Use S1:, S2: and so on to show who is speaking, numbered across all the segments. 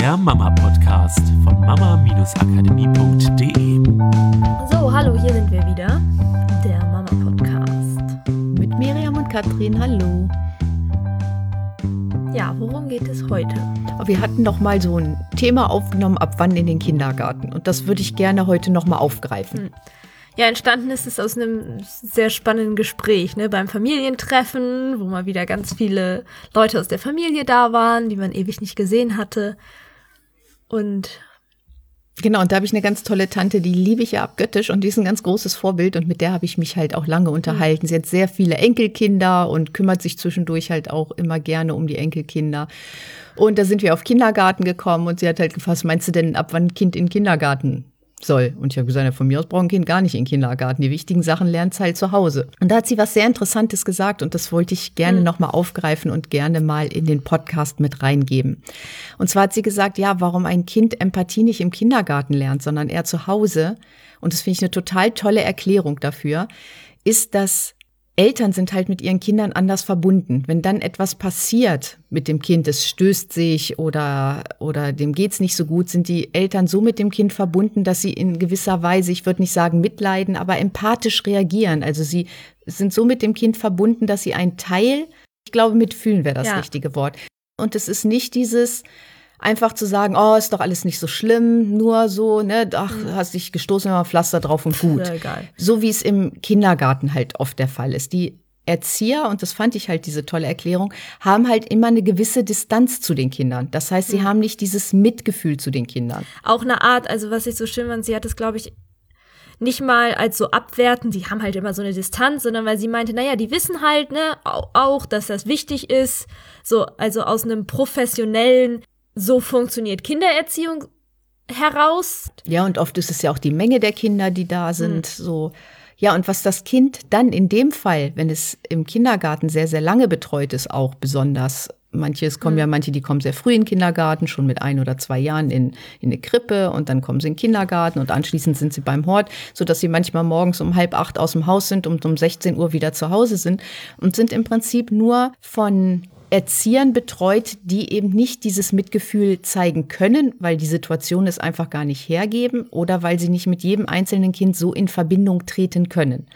S1: der Mama-Podcast von mama-akademie.de.
S2: So, hallo, hier sind wir wieder. Der Mama-Podcast.
S3: Mit Miriam und Katrin, hallo.
S2: Ja, worum geht es heute?
S3: Wir hatten noch mal so ein Thema aufgenommen, ab wann in den Kindergarten. Und das würde ich gerne heute noch mal aufgreifen.
S2: Hm. Ja, entstanden ist es aus einem sehr spannenden Gespräch, ne, beim Familientreffen, wo mal wieder ganz viele Leute aus der Familie da waren, die man ewig nicht gesehen hatte. Und
S3: Genau, und da habe ich eine ganz tolle Tante, die liebe ich ja abgöttisch und die ist ein ganz großes Vorbild und mit der habe ich mich halt auch lange unterhalten. Sie hat sehr viele Enkelkinder und kümmert sich zwischendurch halt auch immer gerne um die Enkelkinder. Und da sind wir auf Kindergarten gekommen und sie hat halt gefasst, meinst du denn, ab wann Kind in Kindergarten soll. Und ich habe gesagt, ja, von mir aus braucht ein Kind gar nicht in den Kindergarten. Die wichtigen Sachen lernt es halt zu Hause. Und da hat sie was sehr Interessantes gesagt und das wollte ich gerne mhm. nochmal aufgreifen und gerne mal in den Podcast mit reingeben. Und zwar hat sie gesagt, ja, warum ein Kind Empathie nicht im Kindergarten lernt, sondern eher zu Hause. Und das finde ich eine total tolle Erklärung dafür, ist, dass Eltern sind halt mit ihren Kindern anders verbunden. Wenn dann etwas passiert mit dem Kind, es stößt sich oder, oder dem geht's nicht so gut, sind die Eltern so mit dem Kind verbunden, dass sie in gewisser Weise, ich würde nicht sagen mitleiden, aber empathisch reagieren. Also sie sind so mit dem Kind verbunden, dass sie ein Teil, ich glaube, mitfühlen wäre das ja. richtige Wort. Und es ist nicht dieses, einfach zu sagen, oh, ist doch alles nicht so schlimm, nur so, ne, ach, mhm. hast dich gestoßen, immer Pflaster drauf und gut. Ja, egal. So wie es im Kindergarten halt oft der Fall ist. Die Erzieher, und das fand ich halt diese tolle Erklärung, haben halt immer eine gewisse Distanz zu den Kindern. Das heißt, sie mhm. haben nicht dieses Mitgefühl zu den Kindern.
S2: Auch eine Art, also was ich so schön fand, sie hat es, glaube ich, nicht mal als so abwerten, die haben halt immer so eine Distanz, sondern weil sie meinte, naja, die wissen halt, ne, auch, dass das wichtig ist, so, also aus einem professionellen so funktioniert Kindererziehung heraus.
S3: Ja, und oft ist es ja auch die Menge der Kinder, die da sind, hm. so. Ja, und was das Kind dann in dem Fall, wenn es im Kindergarten sehr, sehr lange betreut ist, auch besonders Manche, es kommen mhm. ja manche, die kommen sehr früh in den Kindergarten, schon mit ein oder zwei Jahren in, in eine Krippe und dann kommen sie in den Kindergarten und anschließend sind sie beim Hort, so dass sie manchmal morgens um halb acht aus dem Haus sind und um 16 Uhr wieder zu Hause sind und sind im Prinzip nur von Erziehern betreut, die eben nicht dieses Mitgefühl zeigen können, weil die Situation es einfach gar nicht hergeben oder weil sie nicht mit jedem einzelnen Kind so in Verbindung treten können.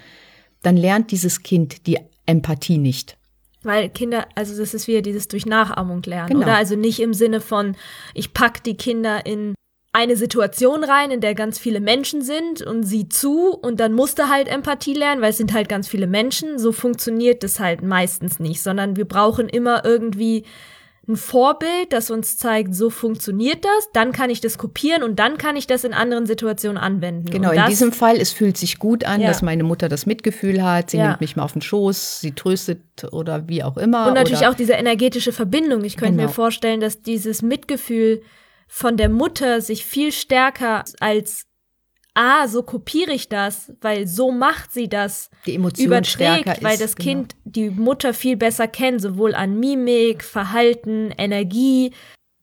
S3: Dann lernt dieses Kind die Empathie nicht.
S2: Weil Kinder, also das ist wieder dieses durch Nachahmung lernen, genau. oder? Also nicht im Sinne von, ich pack die Kinder in eine Situation rein, in der ganz viele Menschen sind und sieh zu und dann musste halt Empathie lernen, weil es sind halt ganz viele Menschen. So funktioniert das halt meistens nicht, sondern wir brauchen immer irgendwie ein Vorbild, das uns zeigt, so funktioniert das, dann kann ich das kopieren und dann kann ich das in anderen Situationen anwenden.
S3: Genau, in diesem Fall, es fühlt sich gut an, ja. dass meine Mutter das Mitgefühl hat, sie ja. nimmt mich mal auf den Schoß, sie tröstet oder wie auch immer.
S2: Und natürlich auch diese energetische Verbindung. Ich könnte genau. mir vorstellen, dass dieses Mitgefühl von der Mutter sich viel stärker als ah, so kopiere ich das, weil so macht sie das,
S3: die Emotion überträgt,
S2: ist, weil das genau. Kind die Mutter viel besser kennt, sowohl an Mimik, Verhalten, Energie,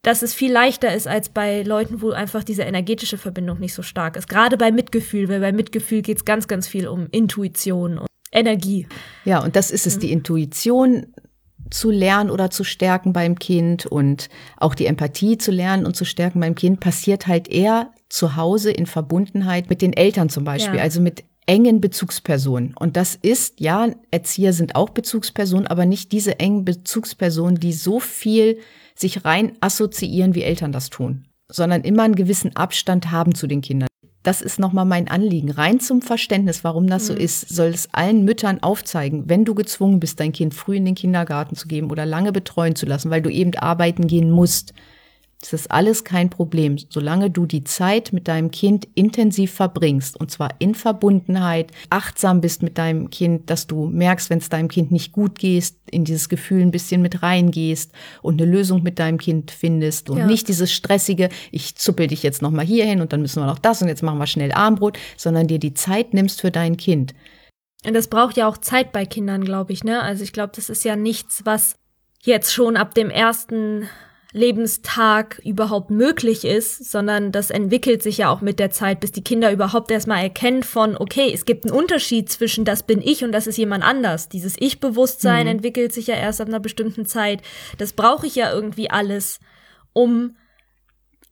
S2: dass es viel leichter ist als bei Leuten, wo einfach diese energetische Verbindung nicht so stark ist. Gerade bei Mitgefühl, weil bei Mitgefühl geht es ganz, ganz viel um Intuition und Energie.
S3: Ja, und das ist es, mhm. die Intuition zu lernen oder zu stärken beim Kind und auch die Empathie zu lernen und zu stärken beim Kind passiert halt eher zu Hause in Verbundenheit mit den Eltern zum Beispiel, ja. also mit engen Bezugspersonen. Und das ist, ja, Erzieher sind auch Bezugspersonen, aber nicht diese engen Bezugspersonen, die so viel sich rein assoziieren, wie Eltern das tun, sondern immer einen gewissen Abstand haben zu den Kindern das ist nochmal mein Anliegen. Rein zum Verständnis, warum das so mhm. ist, soll es allen Müttern aufzeigen, wenn du gezwungen bist, dein Kind früh in den Kindergarten zu geben oder lange betreuen zu lassen, weil du eben arbeiten gehen musst, das ist alles kein Problem, solange du die Zeit mit deinem Kind intensiv verbringst und zwar in Verbundenheit, achtsam bist mit deinem Kind, dass du merkst, wenn es deinem Kind nicht gut geht, in dieses Gefühl ein bisschen mit reingehst und eine Lösung mit deinem Kind findest und ja. nicht dieses stressige, ich zuppel dich jetzt noch mal hierhin und dann müssen wir noch das und jetzt machen wir schnell Armbrot, sondern dir die Zeit nimmst für dein Kind.
S2: Und das braucht ja auch Zeit bei Kindern, glaube ich, ne? Also ich glaube, das ist ja nichts, was jetzt schon ab dem ersten Lebenstag überhaupt möglich ist, sondern das entwickelt sich ja auch mit der Zeit, bis die Kinder überhaupt erstmal erkennen von, okay, es gibt einen Unterschied zwischen das bin ich und das ist jemand anders. Dieses Ich-Bewusstsein mhm. entwickelt sich ja erst ab einer bestimmten Zeit. Das brauche ich ja irgendwie alles, um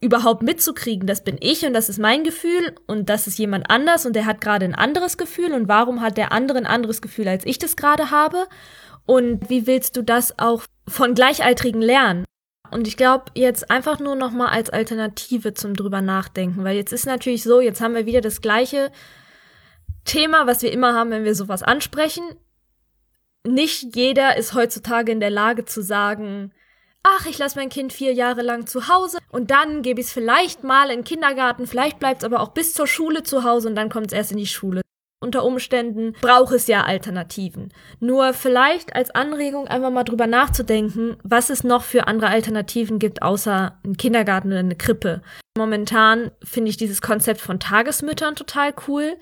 S2: überhaupt mitzukriegen, das bin ich und das ist mein Gefühl und das ist jemand anders und der hat gerade ein anderes Gefühl und warum hat der andere ein anderes Gefühl, als ich das gerade habe? Und wie willst du das auch von Gleichaltrigen lernen? Und ich glaube, jetzt einfach nur noch mal als Alternative zum drüber nachdenken, weil jetzt ist natürlich so, jetzt haben wir wieder das gleiche Thema, was wir immer haben, wenn wir sowas ansprechen. Nicht jeder ist heutzutage in der Lage zu sagen, ach, ich lasse mein Kind vier Jahre lang zu Hause und dann gebe ich es vielleicht mal in den Kindergarten, vielleicht bleibt es aber auch bis zur Schule zu Hause und dann kommt es erst in die Schule. Unter Umständen braucht es ja Alternativen. Nur vielleicht als Anregung einfach mal drüber nachzudenken, was es noch für andere Alternativen gibt, außer ein Kindergarten oder eine Krippe. Momentan finde ich dieses Konzept von Tagesmüttern total cool.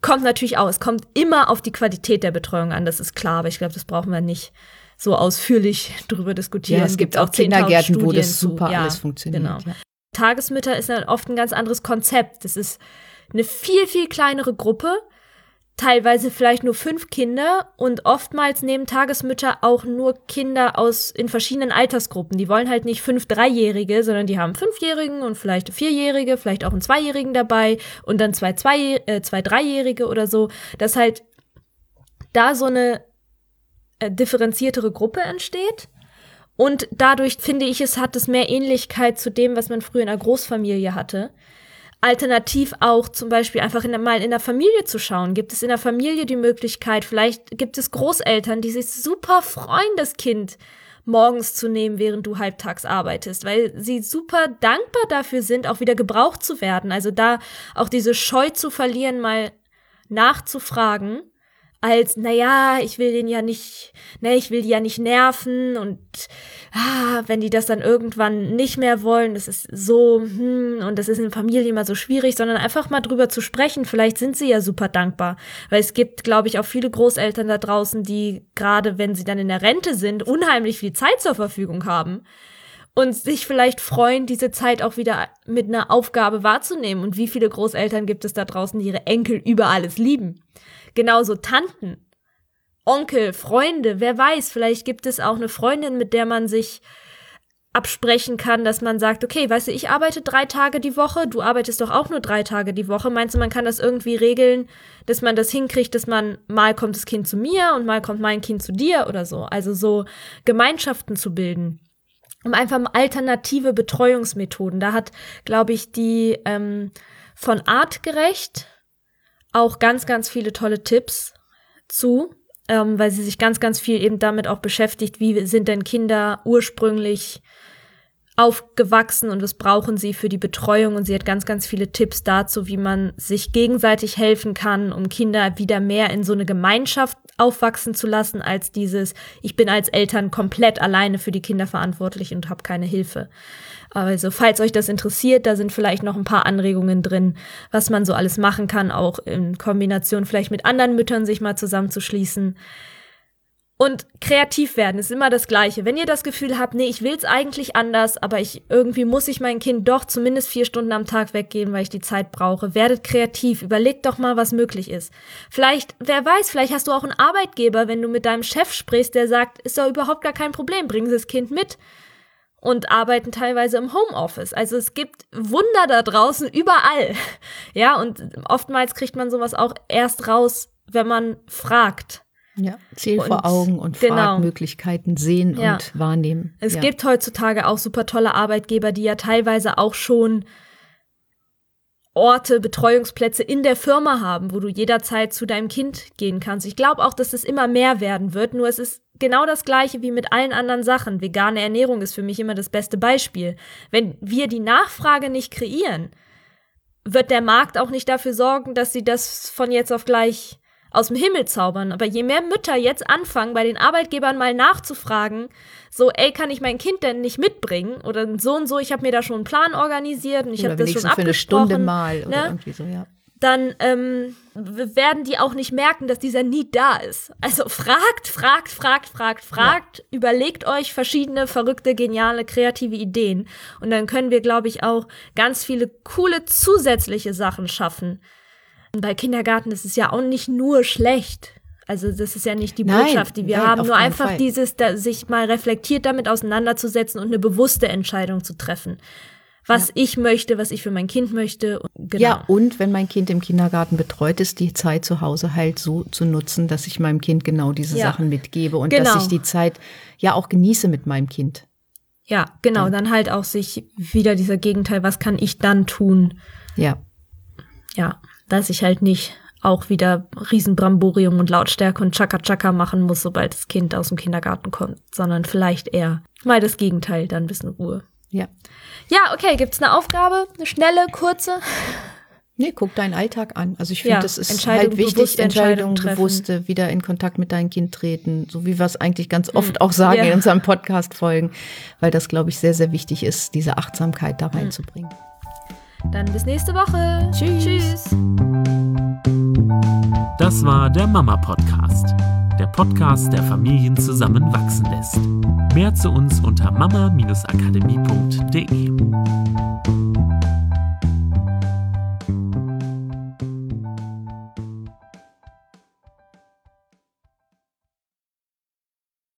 S2: Kommt natürlich auch, es kommt immer auf die Qualität der Betreuung an, das ist klar, aber ich glaube, das brauchen wir nicht so ausführlich drüber diskutieren.
S3: Ja, es gibt, gibt auch Kindergärten, wo das super zu. alles funktioniert.
S2: Genau. Ja. Tagesmütter ist dann oft ein ganz anderes Konzept. Das ist eine viel, viel kleinere Gruppe, teilweise vielleicht nur fünf Kinder und oftmals nehmen Tagesmütter auch nur Kinder aus in verschiedenen Altersgruppen. Die wollen halt nicht fünf Dreijährige, sondern die haben Fünfjährigen und vielleicht Vierjährige, vielleicht auch einen Zweijährigen dabei und dann zwei, zwei, äh, zwei Dreijährige oder so. Dass halt da so eine äh, differenziertere Gruppe entsteht. Und dadurch finde ich, es hat es mehr Ähnlichkeit zu dem, was man früher in einer Großfamilie hatte. Alternativ auch zum Beispiel einfach in, mal in der Familie zu schauen. Gibt es in der Familie die Möglichkeit, vielleicht gibt es Großeltern, die sich super freuen, das Kind morgens zu nehmen, während du halbtags arbeitest, weil sie super dankbar dafür sind, auch wieder gebraucht zu werden. Also da auch diese Scheu zu verlieren, mal nachzufragen als, naja, ich will den ja nicht, ne, ich will die ja nicht nerven und ah, wenn die das dann irgendwann nicht mehr wollen, das ist so, hm, und das ist in Familie immer so schwierig, sondern einfach mal drüber zu sprechen, vielleicht sind sie ja super dankbar. Weil es gibt, glaube ich, auch viele Großeltern da draußen, die gerade, wenn sie dann in der Rente sind, unheimlich viel Zeit zur Verfügung haben und sich vielleicht freuen, diese Zeit auch wieder mit einer Aufgabe wahrzunehmen. Und wie viele Großeltern gibt es da draußen, die ihre Enkel über alles lieben? Genauso Tanten, Onkel, Freunde, wer weiß, vielleicht gibt es auch eine Freundin, mit der man sich absprechen kann, dass man sagt, okay, weißt du, ich arbeite drei Tage die Woche, du arbeitest doch auch nur drei Tage die Woche. Meinst du, man kann das irgendwie regeln, dass man das hinkriegt, dass man mal kommt das Kind zu mir und mal kommt mein Kind zu dir oder so? Also so Gemeinschaften zu bilden, um einfach alternative Betreuungsmethoden. Da hat, glaube ich, die ähm, von Artgerecht auch ganz, ganz viele tolle Tipps zu, ähm, weil sie sich ganz, ganz viel eben damit auch beschäftigt, wie sind denn Kinder ursprünglich aufgewachsen und was brauchen sie für die Betreuung. Und sie hat ganz, ganz viele Tipps dazu, wie man sich gegenseitig helfen kann, um Kinder wieder mehr in so eine Gemeinschaft aufwachsen zu lassen, als dieses, ich bin als Eltern komplett alleine für die Kinder verantwortlich und habe keine Hilfe. Also, falls euch das interessiert, da sind vielleicht noch ein paar Anregungen drin, was man so alles machen kann, auch in Kombination vielleicht mit anderen Müttern sich mal zusammenzuschließen. Und kreativ werden ist immer das Gleiche. Wenn ihr das Gefühl habt, nee, ich will's eigentlich anders, aber ich irgendwie muss ich mein Kind doch zumindest vier Stunden am Tag weggeben, weil ich die Zeit brauche. Werdet kreativ. Überlegt doch mal, was möglich ist. Vielleicht, wer weiß, vielleicht hast du auch einen Arbeitgeber, wenn du mit deinem Chef sprichst, der sagt, ist doch überhaupt gar kein Problem, bringen Sie das Kind mit und arbeiten teilweise im Homeoffice. Also es gibt Wunder da draußen überall. Ja, und oftmals kriegt man sowas auch erst raus, wenn man fragt.
S3: Ja, Ziel und, vor Augen und genau. Fragmöglichkeiten sehen ja. und wahrnehmen.
S2: Es
S3: ja.
S2: gibt heutzutage auch super tolle Arbeitgeber, die ja teilweise auch schon Orte, Betreuungsplätze in der Firma haben, wo du jederzeit zu deinem Kind gehen kannst. Ich glaube auch, dass es immer mehr werden wird, nur es ist genau das gleiche wie mit allen anderen Sachen. Vegane Ernährung ist für mich immer das beste Beispiel. Wenn wir die Nachfrage nicht kreieren, wird der Markt auch nicht dafür sorgen, dass sie das von jetzt auf gleich aus dem Himmel zaubern. Aber je mehr Mütter jetzt anfangen, bei den Arbeitgebern mal nachzufragen, so, ey, kann ich mein Kind denn nicht mitbringen? Oder so und so, ich habe mir da schon einen Plan organisiert und ich habe das schon abgesprochen. für eine Stunde
S3: mal oder ne? irgendwie so, ja.
S2: Dann ähm, werden die auch nicht merken, dass dieser Need da ist. Also fragt, fragt, fragt, fragt, fragt, ja. überlegt euch verschiedene verrückte, geniale, kreative Ideen. Und dann können wir, glaube ich, auch ganz viele coole zusätzliche Sachen schaffen. Bei Kindergarten ist es ja auch nicht nur schlecht. Also das ist ja nicht die nein, Botschaft, die wir nein, haben, nur einfach Fall. dieses, da, sich mal reflektiert damit auseinanderzusetzen und eine bewusste Entscheidung zu treffen. was ja. ich möchte, was ich für mein Kind möchte.
S3: Genau. Ja, und wenn mein Kind im Kindergarten betreut ist, die Zeit zu Hause halt so zu nutzen, dass ich meinem Kind genau diese ja. Sachen mitgebe und genau. dass ich die Zeit ja auch genieße mit meinem Kind.
S2: Ja, genau, ja. dann halt auch sich wieder dieser Gegenteil, was kann ich dann tun?
S3: Ja.
S2: Ja, dass ich halt nicht auch wieder Riesenbramborium und Lautstärke und Chaka-Chaka machen muss, sobald das Kind aus dem Kindergarten kommt, sondern vielleicht eher mal das Gegenteil, dann ein bisschen Ruhe.
S3: Ja.
S2: Ja, okay, gibt's eine Aufgabe? Eine schnelle, kurze?
S3: Nee, guck deinen Alltag an. Also ich finde, ja, das ist halt wichtig, Entscheidungen, bewusste, wieder in Kontakt mit deinem Kind treten, so wie wir es eigentlich ganz hm. oft auch sagen ja. in unserem Podcast-Folgen, weil das, glaube ich, sehr, sehr wichtig ist, diese Achtsamkeit da hm.
S2: Dann bis nächste Woche. Tschüss. Tschüss.
S1: Das war der Mama Podcast, der Podcast, der Familien zusammenwachsen lässt. Mehr zu uns unter mama-akademie.de.